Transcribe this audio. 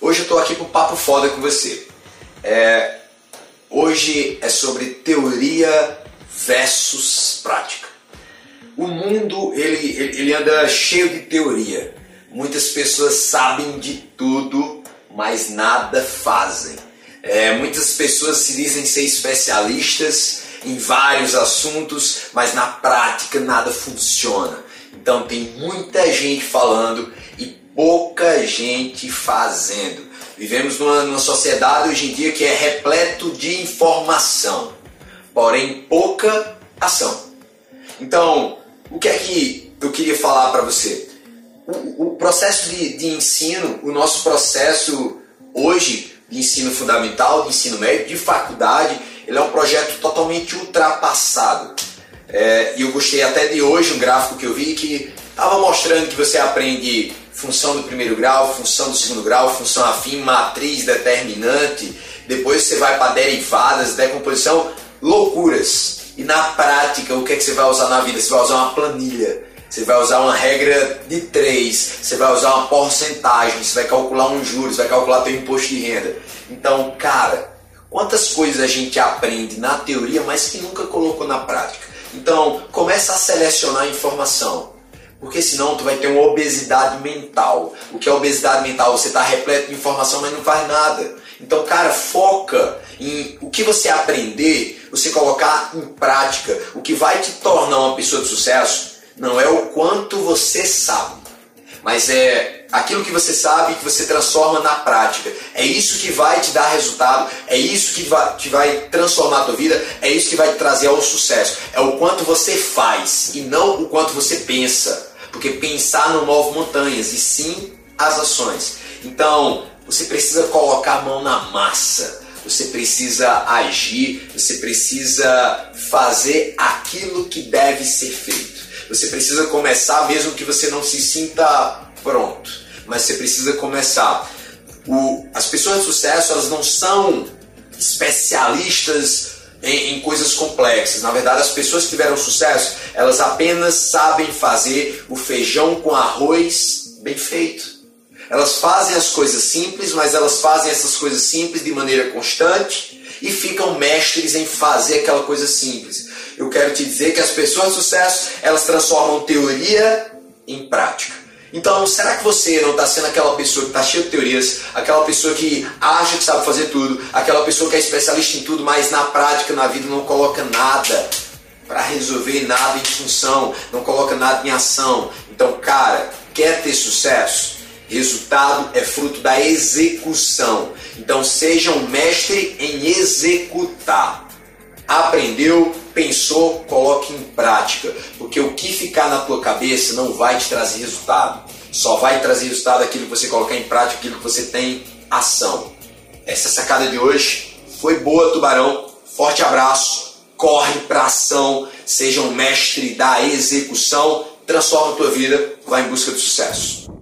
Hoje eu estou aqui um papo foda com você. É, hoje é sobre teoria versus prática. O mundo ele, ele anda cheio de teoria. Muitas pessoas sabem de tudo, mas nada fazem. É, muitas pessoas se dizem ser especialistas em vários assuntos, mas na prática nada funciona. Então tem muita gente falando e pouca gente fazendo. Vivemos numa, numa sociedade hoje em dia que é repleto de informação, porém pouca ação. Então, o que é que eu queria falar para você? O, o processo de, de ensino, o nosso processo hoje de ensino fundamental, de ensino médio, de faculdade, ele é um projeto totalmente ultrapassado. É, e eu gostei até de hoje um gráfico que eu vi que estava mostrando que você aprende função do primeiro grau, função do segundo grau, função afim, matriz, determinante, depois você vai para derivadas, decomposição, loucuras. E na prática, o que é que você vai usar na vida? Você vai usar uma planilha, você vai usar uma regra de três, você vai usar uma porcentagem, você vai calcular um juros, vai calcular teu imposto de renda. Então, cara, quantas coisas a gente aprende na teoria, mas que nunca colocou na prática. Então, começa a selecionar informação. Porque senão tu vai ter uma obesidade mental. O que é obesidade mental? Você está repleto de informação, mas não faz nada. Então, cara, foca em o que você aprender, você colocar em prática. O que vai te tornar uma pessoa de sucesso não é o quanto você sabe, mas é aquilo que você sabe que você transforma na prática. É isso que vai te dar resultado, é isso que vai, te vai transformar a tua vida, é isso que vai te trazer ao sucesso. É o quanto você faz e não o quanto você pensa. Porque pensar não move montanhas, e sim as ações. Então, você precisa colocar a mão na massa, você precisa agir, você precisa fazer aquilo que deve ser feito. Você precisa começar mesmo que você não se sinta pronto, mas você precisa começar. O, as pessoas de sucesso elas não são especialistas em, em, coisas complexas. Na verdade, as pessoas que tiveram sucesso, elas apenas sabem fazer o feijão com arroz bem feito. Elas fazem as coisas simples, mas elas fazem essas coisas simples de maneira constante e ficam mestres em fazer aquela coisa simples. Eu quero te dizer que as pessoas de sucesso, elas transformam teoria em prática. Então, será que você não está sendo aquela pessoa que está cheia de teorias, aquela pessoa que acha que sabe fazer tudo, aquela pessoa que é especialista em tudo, mas na prática, na vida, não coloca nada para resolver nada em função, não coloca nada em ação? Então, cara, quer ter sucesso? Resultado é fruto da execução. Então, seja um mestre em executar. Aprendeu, pensou, coloque em prática, porque o que ficar na tua cabeça não vai te trazer resultado. Só vai trazer resultado aquilo que você colocar em prática, aquilo que você tem ação. Essa sacada de hoje foi boa, tubarão. Forte abraço. Corre para ação, seja um mestre da execução, transforma a tua vida, vá em busca do sucesso.